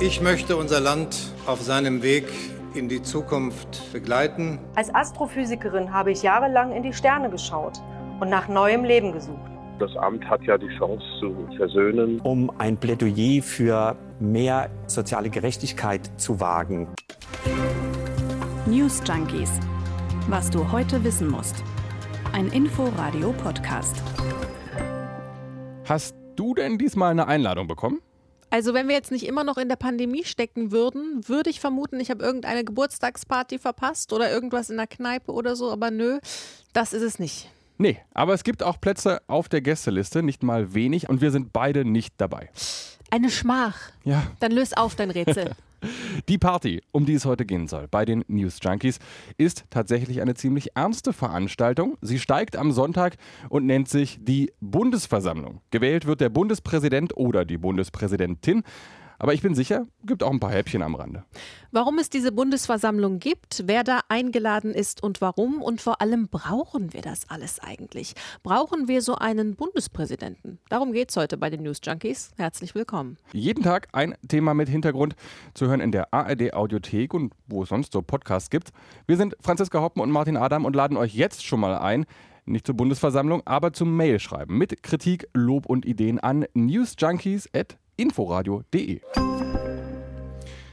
Ich möchte unser Land auf seinem Weg in die Zukunft begleiten. Als Astrophysikerin habe ich jahrelang in die Sterne geschaut und nach neuem Leben gesucht. Das Amt hat ja die Chance zu versöhnen. Um ein Plädoyer für mehr soziale Gerechtigkeit zu wagen. News Junkies. Was du heute wissen musst. Ein Info-Radio-Podcast. Hast du denn diesmal eine Einladung bekommen? Also wenn wir jetzt nicht immer noch in der Pandemie stecken würden, würde ich vermuten, ich habe irgendeine Geburtstagsparty verpasst oder irgendwas in der Kneipe oder so, aber nö, das ist es nicht. Nee, aber es gibt auch Plätze auf der Gästeliste, nicht mal wenig, und wir sind beide nicht dabei. Eine Schmach. Ja. Dann löse auf dein Rätsel. Die Party, um die es heute gehen soll, bei den News Junkies, ist tatsächlich eine ziemlich ernste Veranstaltung. Sie steigt am Sonntag und nennt sich die Bundesversammlung. Gewählt wird der Bundespräsident oder die Bundespräsidentin. Aber ich bin sicher, gibt auch ein paar Häppchen am Rande. Warum es diese Bundesversammlung gibt, wer da eingeladen ist und warum und vor allem brauchen wir das alles eigentlich? Brauchen wir so einen Bundespräsidenten? Darum geht es heute bei den News Junkies. Herzlich willkommen. Jeden Tag ein Thema mit Hintergrund zu hören in der ARD Audiothek und wo es sonst so Podcasts gibt. Wir sind Franziska Hoppen und Martin Adam und laden euch jetzt schon mal ein, nicht zur Bundesversammlung, aber zum Mailschreiben mit Kritik, Lob und Ideen an newsjunkies@ inforadio.de.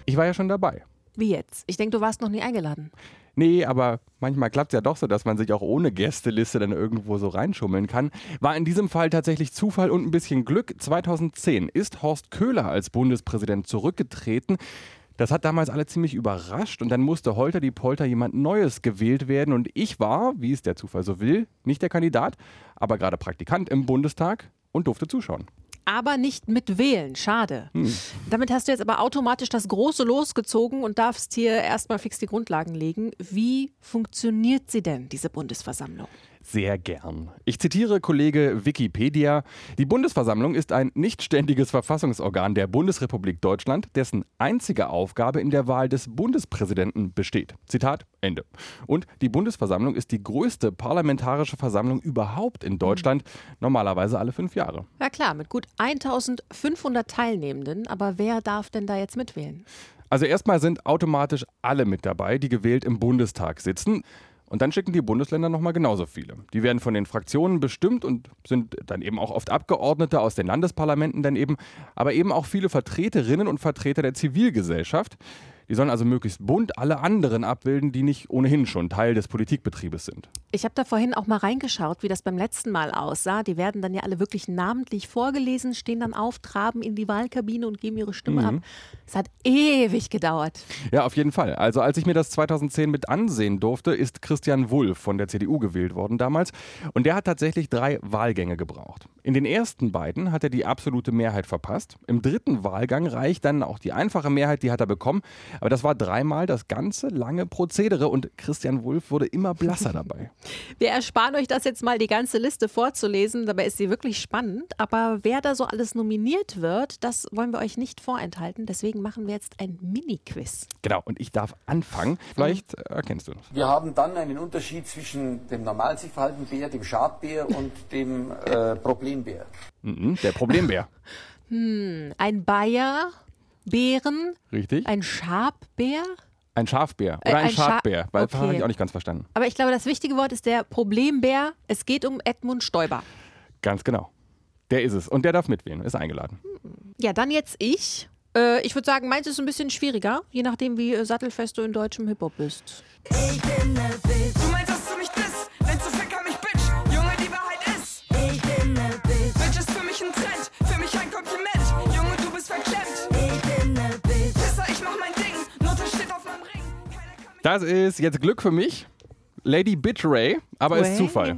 Ich war ja schon dabei. Wie jetzt? Ich denke, du warst noch nie eingeladen. Nee, aber manchmal klappt es ja doch so, dass man sich auch ohne Gästeliste dann irgendwo so reinschummeln kann. War in diesem Fall tatsächlich Zufall und ein bisschen Glück. 2010 ist Horst Köhler als Bundespräsident zurückgetreten. Das hat damals alle ziemlich überrascht und dann musste Holter die Polter jemand Neues gewählt werden und ich war, wie es der Zufall so will, nicht der Kandidat, aber gerade Praktikant im Bundestag und durfte zuschauen aber nicht mit wählen. Schade. Hm. Damit hast du jetzt aber automatisch das Große losgezogen und darfst hier erstmal fix die Grundlagen legen. Wie funktioniert sie denn, diese Bundesversammlung? Sehr gern. Ich zitiere Kollege Wikipedia. Die Bundesversammlung ist ein nichtständiges Verfassungsorgan der Bundesrepublik Deutschland, dessen einzige Aufgabe in der Wahl des Bundespräsidenten besteht. Zitat Ende. Und die Bundesversammlung ist die größte parlamentarische Versammlung überhaupt in Deutschland, normalerweise alle fünf Jahre. Ja klar, mit gut 1500 Teilnehmenden. Aber wer darf denn da jetzt mitwählen? Also erstmal sind automatisch alle mit dabei, die gewählt im Bundestag sitzen. Und dann schicken die Bundesländer nochmal genauso viele. Die werden von den Fraktionen bestimmt und sind dann eben auch oft Abgeordnete aus den Landesparlamenten dann eben, aber eben auch viele Vertreterinnen und Vertreter der Zivilgesellschaft. Die sollen also möglichst bunt alle anderen abbilden, die nicht ohnehin schon Teil des Politikbetriebes sind. Ich habe da vorhin auch mal reingeschaut, wie das beim letzten Mal aussah. Die werden dann ja alle wirklich namentlich vorgelesen, stehen dann auf, traben in die Wahlkabine und geben ihre Stimme mhm. ab. Es hat ewig gedauert. Ja, auf jeden Fall. Also als ich mir das 2010 mit ansehen durfte, ist Christian Wulff von der CDU gewählt worden damals. Und der hat tatsächlich drei Wahlgänge gebraucht. In den ersten beiden hat er die absolute Mehrheit verpasst. Im dritten Wahlgang reicht dann auch die einfache Mehrheit, die hat er bekommen. Aber das war dreimal das ganze lange Prozedere und Christian Wulff wurde immer blasser dabei. Wir ersparen euch das jetzt mal, die ganze Liste vorzulesen. Dabei ist sie wirklich spannend. Aber wer da so alles nominiert wird, das wollen wir euch nicht vorenthalten. Deswegen machen wir jetzt ein Mini-Quiz. Genau, und ich darf anfangen. Vielleicht mhm. erkennst du das. Wir haben dann einen Unterschied zwischen dem normal sich verhaltenden Bär, dem Schadbär und dem äh, Problembär. Mhm, der Problembär. hm, ein Bayer Bären. Richtig. Ein Schabbär. Ein Schafbär oder ein, ein Schafbär, weil okay. habe ich auch nicht ganz verstanden. Aber ich glaube, das wichtige Wort ist der Problembär. Es geht um Edmund Stoiber. Ganz genau. Der ist es. Und der darf mitwählen, ist eingeladen. Ja, dann jetzt ich. Äh, ich würde sagen, meins ist ein bisschen schwieriger, je nachdem, wie äh, sattelfest du in deutschem Hip-Hop bist. Ich bin ne Bitch. Du meinst, dass Das ist jetzt Glück für mich. Lady Bitray, aber ist Zufall.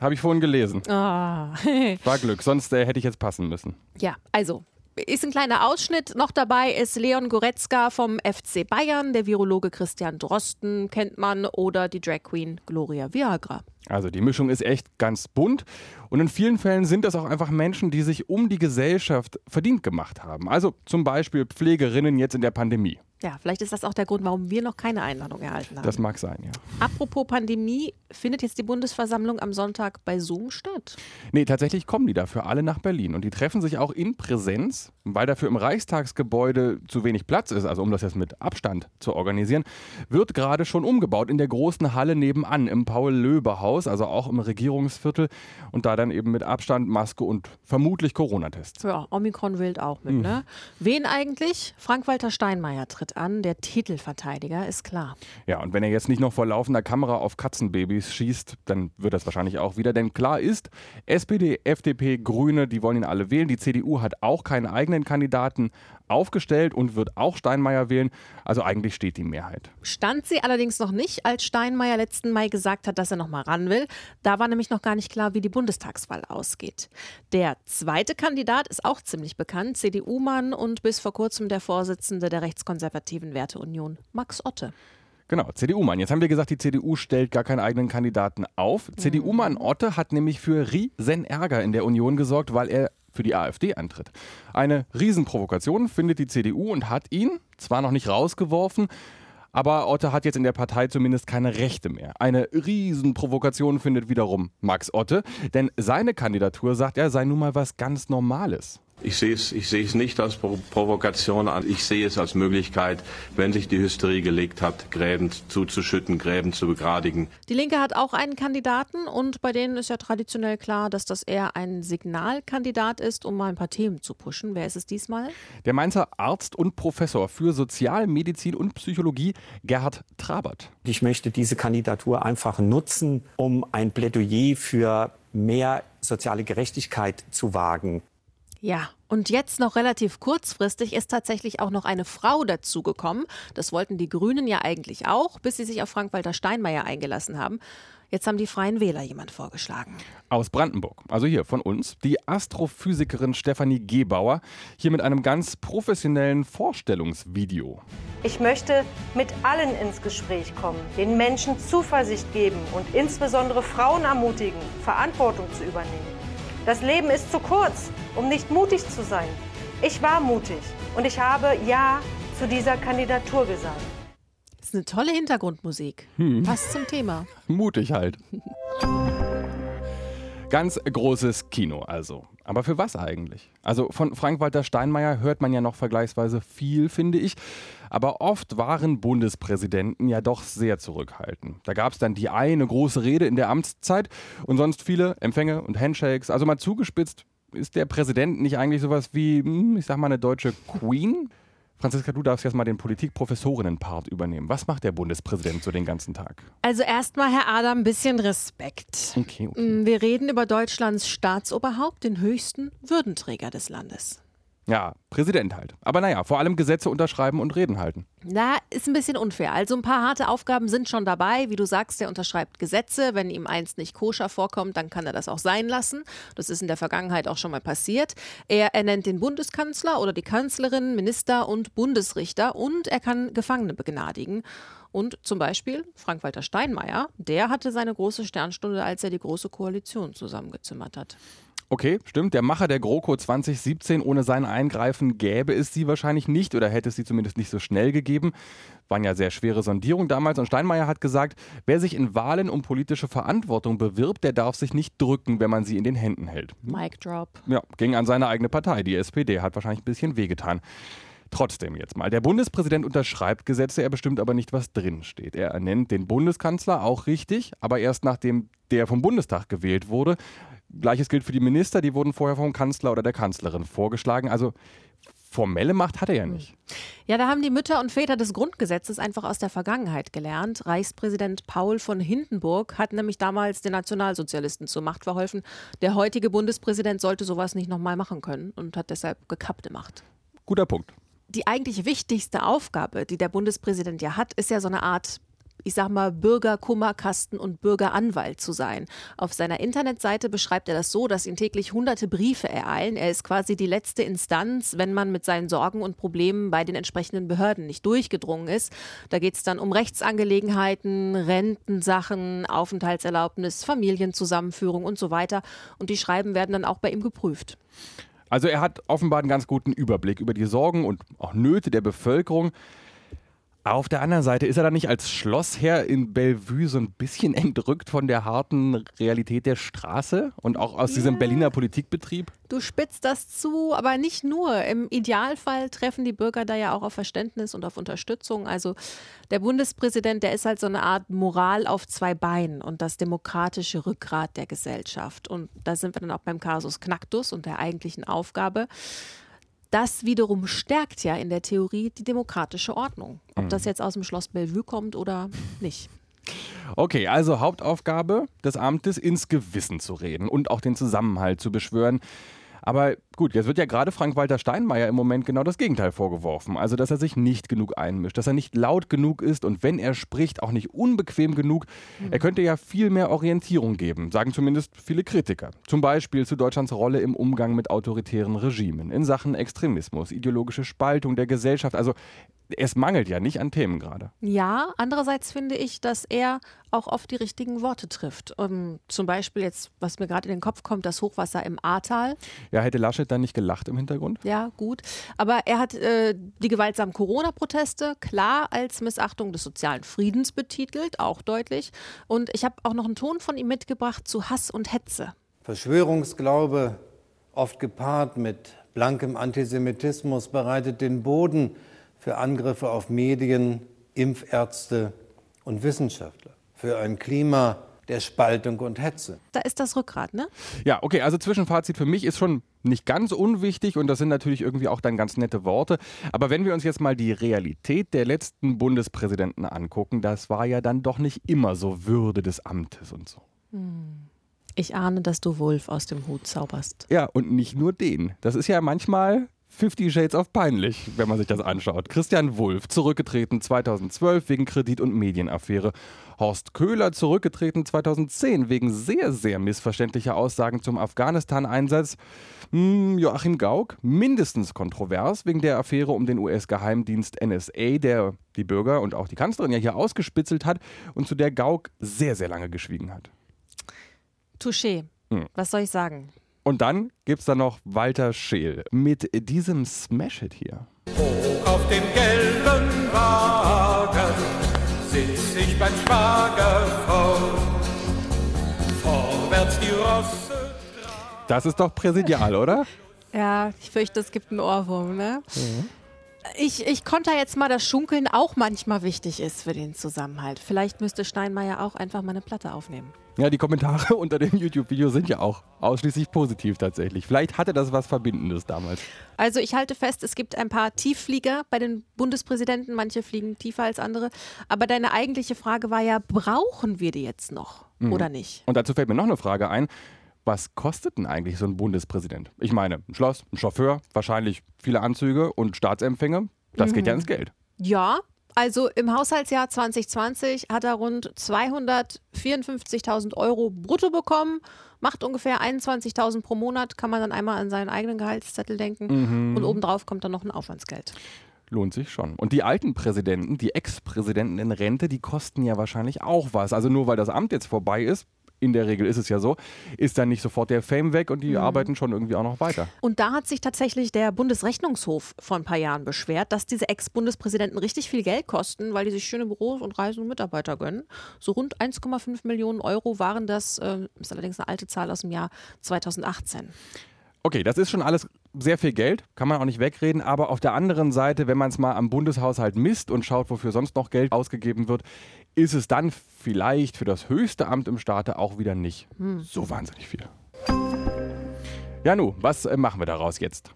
Habe ich vorhin gelesen. Oh. War Glück, sonst äh, hätte ich jetzt passen müssen. Ja, also ist ein kleiner Ausschnitt. Noch dabei ist Leon Goretzka vom FC Bayern, der Virologe Christian Drosten kennt man oder die Drag Queen Gloria Viagra. Also die Mischung ist echt ganz bunt und in vielen Fällen sind das auch einfach Menschen, die sich um die Gesellschaft verdient gemacht haben. Also zum Beispiel Pflegerinnen jetzt in der Pandemie. Ja, vielleicht ist das auch der Grund, warum wir noch keine Einladung erhalten haben. Das mag sein, ja. Apropos Pandemie, findet jetzt die Bundesversammlung am Sonntag bei Zoom statt? Nee, tatsächlich kommen die dafür alle nach Berlin. Und die treffen sich auch in Präsenz, weil dafür im Reichstagsgebäude zu wenig Platz ist, also um das jetzt mit Abstand zu organisieren, wird gerade schon umgebaut in der großen Halle nebenan im Paul-Löbe-Haus, also auch im Regierungsviertel. Und da dann eben mit Abstand, Maske und vermutlich Corona-Tests. Ja, Omikron wählt auch mit, ne? Wen eigentlich? Frank-Walter Steinmeier tritt an, der Titelverteidiger, ist klar. Ja, und wenn er jetzt nicht noch vor laufender Kamera auf Katzenbabys schießt, dann wird das wahrscheinlich auch wieder. Denn klar ist, SPD, FDP, Grüne, die wollen ihn alle wählen. Die CDU hat auch keinen eigenen Kandidaten aufgestellt und wird auch Steinmeier wählen. Also eigentlich steht die Mehrheit. Stand sie allerdings noch nicht, als Steinmeier letzten Mai gesagt hat, dass er noch mal ran will. Da war nämlich noch gar nicht klar, wie die Bundestagswahl ausgeht. Der zweite Kandidat ist auch ziemlich bekannt, CDU-Mann und bis vor kurzem der Vorsitzende der rechtskonservativen Werteunion, Max Otte. Genau, CDU-Mann. Jetzt haben wir gesagt, die CDU stellt gar keinen eigenen Kandidaten auf. CDU-Mann Otte hat nämlich für riesen Ärger in der Union gesorgt, weil er für die AfD antritt. Eine Riesenprovokation findet die CDU und hat ihn zwar noch nicht rausgeworfen, aber Otte hat jetzt in der Partei zumindest keine Rechte mehr. Eine Riesenprovokation findet wiederum Max Otte, denn seine Kandidatur, sagt er, sei nun mal was ganz Normales. Ich sehe es, ich sehe es nicht als Pro Provokation an. Ich sehe es als Möglichkeit, wenn sich die Hysterie gelegt hat, Gräben zuzuschütten, Gräben zu begradigen. Die Linke hat auch einen Kandidaten und bei denen ist ja traditionell klar, dass das eher ein Signalkandidat ist, um mal ein paar Themen zu pushen. Wer ist es diesmal? Der Mainzer Arzt und Professor für Sozialmedizin und Psychologie, Gerhard Trabert. Ich möchte diese Kandidatur einfach nutzen, um ein Plädoyer für mehr soziale Gerechtigkeit zu wagen. Ja, und jetzt noch relativ kurzfristig ist tatsächlich auch noch eine Frau dazugekommen. Das wollten die Grünen ja eigentlich auch, bis sie sich auf Frank-Walter Steinmeier eingelassen haben. Jetzt haben die Freien Wähler jemand vorgeschlagen. Aus Brandenburg, also hier von uns, die Astrophysikerin Stefanie Gebauer, hier mit einem ganz professionellen Vorstellungsvideo. Ich möchte mit allen ins Gespräch kommen, den Menschen Zuversicht geben und insbesondere Frauen ermutigen, Verantwortung zu übernehmen. Das Leben ist zu kurz, um nicht mutig zu sein. Ich war mutig und ich habe Ja zu dieser Kandidatur gesagt. Das ist eine tolle Hintergrundmusik. Passt zum Thema. Mutig halt. Ganz großes Kino also. Aber für was eigentlich? Also von Frank-Walter Steinmeier hört man ja noch vergleichsweise viel, finde ich. Aber oft waren Bundespräsidenten ja doch sehr zurückhaltend. Da gab es dann die eine große Rede in der Amtszeit und sonst viele Empfänge und Handshakes. Also mal zugespitzt, ist der Präsident nicht eigentlich sowas wie, hm, ich sag mal, eine deutsche Queen? Franziska, du darfst jetzt mal den Politikprofessorinnen-Part übernehmen. Was macht der Bundespräsident so den ganzen Tag? Also erstmal, Herr Adam, ein bisschen Respekt. Okay, okay. Mm, Wir reden über Deutschlands Staatsoberhaupt, den höchsten Würdenträger des Landes. Ja, Präsident halt. Aber naja, vor allem Gesetze unterschreiben und Reden halten. Na, ist ein bisschen unfair. Also ein paar harte Aufgaben sind schon dabei. Wie du sagst, der unterschreibt Gesetze. Wenn ihm eins nicht koscher vorkommt, dann kann er das auch sein lassen. Das ist in der Vergangenheit auch schon mal passiert. Er ernennt den Bundeskanzler oder die Kanzlerin, Minister und Bundesrichter und er kann Gefangene begnadigen. Und zum Beispiel Frank-Walter Steinmeier, der hatte seine große Sternstunde, als er die Große Koalition zusammengezimmert hat. Okay, stimmt. Der Macher der GroKo 2017, ohne sein Eingreifen gäbe es sie wahrscheinlich nicht oder hätte es sie zumindest nicht so schnell gegeben. Waren ja sehr schwere Sondierungen damals. Und Steinmeier hat gesagt, wer sich in Wahlen um politische Verantwortung bewirbt, der darf sich nicht drücken, wenn man sie in den Händen hält. Mic drop. Ja, ging an seine eigene Partei, die SPD, hat wahrscheinlich ein bisschen wehgetan. Trotzdem jetzt mal. Der Bundespräsident unterschreibt Gesetze, er bestimmt aber nicht, was drin steht. Er ernennt den Bundeskanzler, auch richtig, aber erst nachdem der vom Bundestag gewählt wurde. Gleiches gilt für die Minister, die wurden vorher vom Kanzler oder der Kanzlerin vorgeschlagen. Also formelle Macht hat er ja nicht. Ja, da haben die Mütter und Väter des Grundgesetzes einfach aus der Vergangenheit gelernt. Reichspräsident Paul von Hindenburg hat nämlich damals den Nationalsozialisten zur Macht verholfen. Der heutige Bundespräsident sollte sowas nicht nochmal machen können und hat deshalb gekappte Macht. Guter Punkt. Die eigentlich wichtigste Aufgabe, die der Bundespräsident ja hat, ist ja so eine Art ich sag mal, Bürgerkummerkasten und Bürgeranwalt zu sein. Auf seiner Internetseite beschreibt er das so, dass ihn täglich hunderte Briefe ereilen. Er ist quasi die letzte Instanz, wenn man mit seinen Sorgen und Problemen bei den entsprechenden Behörden nicht durchgedrungen ist. Da geht es dann um Rechtsangelegenheiten, Rentensachen, Aufenthaltserlaubnis, Familienzusammenführung und so weiter. Und die Schreiben werden dann auch bei ihm geprüft. Also er hat offenbar einen ganz guten Überblick über die Sorgen und auch Nöte der Bevölkerung. Auf der anderen Seite ist er dann nicht als Schlossherr in Bellevue so ein bisschen entrückt von der harten Realität der Straße und auch aus diesem Berliner Politikbetrieb? Du spitzt das zu, aber nicht nur. Im Idealfall treffen die Bürger da ja auch auf Verständnis und auf Unterstützung. Also der Bundespräsident, der ist halt so eine Art Moral auf zwei Beinen und das demokratische Rückgrat der Gesellschaft. Und da sind wir dann auch beim Kasus Knacktus und der eigentlichen Aufgabe das wiederum stärkt ja in der Theorie die demokratische Ordnung. Ob das mhm. jetzt aus dem Schloss Bellevue kommt oder nicht. Okay, also Hauptaufgabe des Amtes, ins Gewissen zu reden und auch den Zusammenhalt zu beschwören. Aber gut, jetzt wird ja gerade Frank-Walter Steinmeier im Moment genau das Gegenteil vorgeworfen. Also, dass er sich nicht genug einmischt, dass er nicht laut genug ist und wenn er spricht, auch nicht unbequem genug. Mhm. Er könnte ja viel mehr Orientierung geben, sagen zumindest viele Kritiker. Zum Beispiel zu Deutschlands Rolle im Umgang mit autoritären Regimen, in Sachen Extremismus, ideologische Spaltung der Gesellschaft. Also, es mangelt ja nicht an Themen gerade. Ja, andererseits finde ich, dass er auch oft die richtigen Worte trifft. Um, ähm, zum Beispiel jetzt, was mir gerade in den Kopf kommt, das Hochwasser im Ahrtal. Ja, hätte Laschet dann nicht gelacht im Hintergrund? Ja, gut. Aber er hat äh, die gewaltsamen Corona-Proteste klar als Missachtung des sozialen Friedens betitelt, auch deutlich. Und ich habe auch noch einen Ton von ihm mitgebracht zu Hass und Hetze. Verschwörungsglaube, oft gepaart mit blankem Antisemitismus, bereitet den Boden für Angriffe auf Medien, Impfärzte und Wissenschaftler, für ein Klima der Spaltung und Hetze. Da ist das Rückgrat, ne? Ja, okay, also Zwischenfazit für mich ist schon nicht ganz unwichtig und das sind natürlich irgendwie auch dann ganz nette Worte. Aber wenn wir uns jetzt mal die Realität der letzten Bundespräsidenten angucken, das war ja dann doch nicht immer so Würde des Amtes und so. Hm. Ich ahne, dass du Wolf aus dem Hut zauberst. Ja, und nicht nur den. Das ist ja manchmal Fifty Shades of Peinlich, wenn man sich das anschaut. Christian Wulff, zurückgetreten 2012 wegen Kredit- und Medienaffäre. Horst Köhler, zurückgetreten 2010 wegen sehr, sehr missverständlicher Aussagen zum Afghanistan-Einsatz. Hm, Joachim Gauck, mindestens kontrovers wegen der Affäre um den US-Geheimdienst NSA, der die Bürger und auch die Kanzlerin ja hier ausgespitzelt hat und zu der Gauck sehr, sehr lange geschwiegen hat. Touché. Hm. Was soll ich sagen? Und dann gibt es da noch Walter Scheel mit diesem Smash-Hit hier. Hoch auf dem gelben Wagen sitz ich beim Schwager Vorwärts die Rosse. Das ist doch präsidial, oder? Ja, ich fürchte, es gibt einen Ohrwurm, ne? Mhm. Ich, ich konnte jetzt mal, dass Schunkeln auch manchmal wichtig ist für den Zusammenhalt. Vielleicht müsste Steinmeier auch einfach mal eine Platte aufnehmen. Ja, die Kommentare unter dem YouTube-Video sind ja auch ausschließlich positiv tatsächlich. Vielleicht hatte das was Verbindendes damals. Also ich halte fest, es gibt ein paar Tiefflieger bei den Bundespräsidenten. Manche fliegen tiefer als andere. Aber deine eigentliche Frage war ja, brauchen wir die jetzt noch mhm. oder nicht? Und dazu fällt mir noch eine Frage ein. Was kostet denn eigentlich so ein Bundespräsident? Ich meine, ein Schloss, ein Chauffeur, wahrscheinlich viele Anzüge und Staatsempfänge. Das mhm. geht ja ins Geld. Ja, also im Haushaltsjahr 2020 hat er rund 254.000 Euro brutto bekommen, macht ungefähr 21.000 pro Monat, kann man dann einmal an seinen eigenen Gehaltszettel denken mhm. und obendrauf kommt dann noch ein Aufwandsgeld. Lohnt sich schon. Und die alten Präsidenten, die Ex-Präsidenten in Rente, die kosten ja wahrscheinlich auch was. Also nur weil das Amt jetzt vorbei ist, in der Regel ist es ja so, ist dann nicht sofort der Fame weg und die mhm. arbeiten schon irgendwie auch noch weiter. Und da hat sich tatsächlich der Bundesrechnungshof vor ein paar Jahren beschwert, dass diese Ex-Bundespräsidenten richtig viel Geld kosten, weil die sich schöne Büros und Reisen und Mitarbeiter gönnen. So rund 1,5 Millionen Euro waren das, äh, ist allerdings eine alte Zahl aus dem Jahr 2018. Okay, das ist schon alles sehr viel Geld, kann man auch nicht wegreden, aber auf der anderen Seite, wenn man es mal am Bundeshaushalt misst und schaut, wofür sonst noch Geld ausgegeben wird, ist es dann vielleicht für das höchste Amt im Staate auch wieder nicht hm. so wahnsinnig viel. Ja, nu, was äh, machen wir daraus jetzt?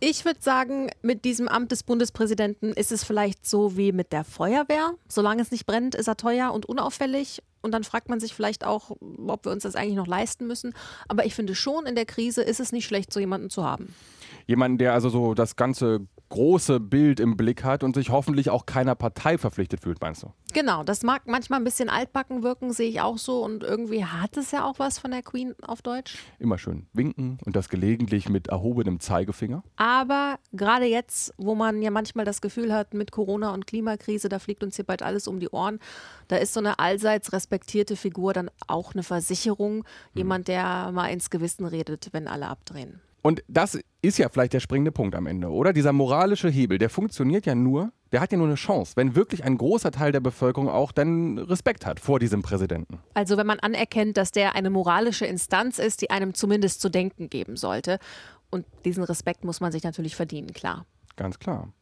Ich würde sagen, mit diesem Amt des Bundespräsidenten ist es vielleicht so wie mit der Feuerwehr. Solange es nicht brennt, ist er teuer und unauffällig. Und dann fragt man sich vielleicht auch, ob wir uns das eigentlich noch leisten müssen. Aber ich finde schon, in der Krise ist es nicht schlecht, so jemanden zu haben. Jemanden, der also so das ganze große Bild im Blick hat und sich hoffentlich auch keiner Partei verpflichtet fühlt, meinst du? Genau, das mag manchmal ein bisschen altbacken wirken, sehe ich auch so. Und irgendwie hat es ja auch was von der Queen auf Deutsch. Immer schön winken und das gelegentlich mit erhobenem Zeigefinger. Aber gerade jetzt, wo man ja manchmal das Gefühl hat, mit Corona und Klimakrise, da fliegt uns hier bald alles um die Ohren, da ist so eine allseits respektierte Figur dann auch eine Versicherung. Hm. Jemand, der mal ins Gewissen redet, wenn alle abdrehen. Und das ist ja vielleicht der springende Punkt am Ende, oder? Dieser moralische Hebel, der funktioniert ja nur, der hat ja nur eine Chance, wenn wirklich ein großer Teil der Bevölkerung auch dann Respekt hat vor diesem Präsidenten. Also wenn man anerkennt, dass der eine moralische Instanz ist, die einem zumindest zu denken geben sollte. Und diesen Respekt muss man sich natürlich verdienen, klar. Ganz klar.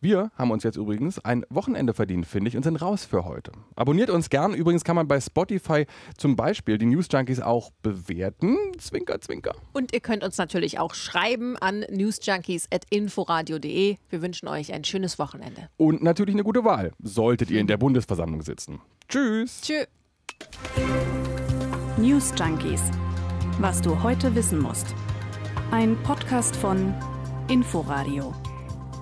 Wir haben uns jetzt übrigens ein Wochenende verdient, finde ich, und sind raus für heute. Abonniert uns gern. Übrigens kann man bei Spotify zum Beispiel die News Junkies auch bewerten. Zwinker, zwinker. Und ihr könnt uns natürlich auch schreiben an newsjunkies.inforadio.de. Wir wünschen euch ein schönes Wochenende. Und natürlich eine gute Wahl, solltet ihr in der Bundesversammlung sitzen. Tschüss. Tschüss. News Junkies. Was du heute wissen musst. Ein Podcast von Inforadio.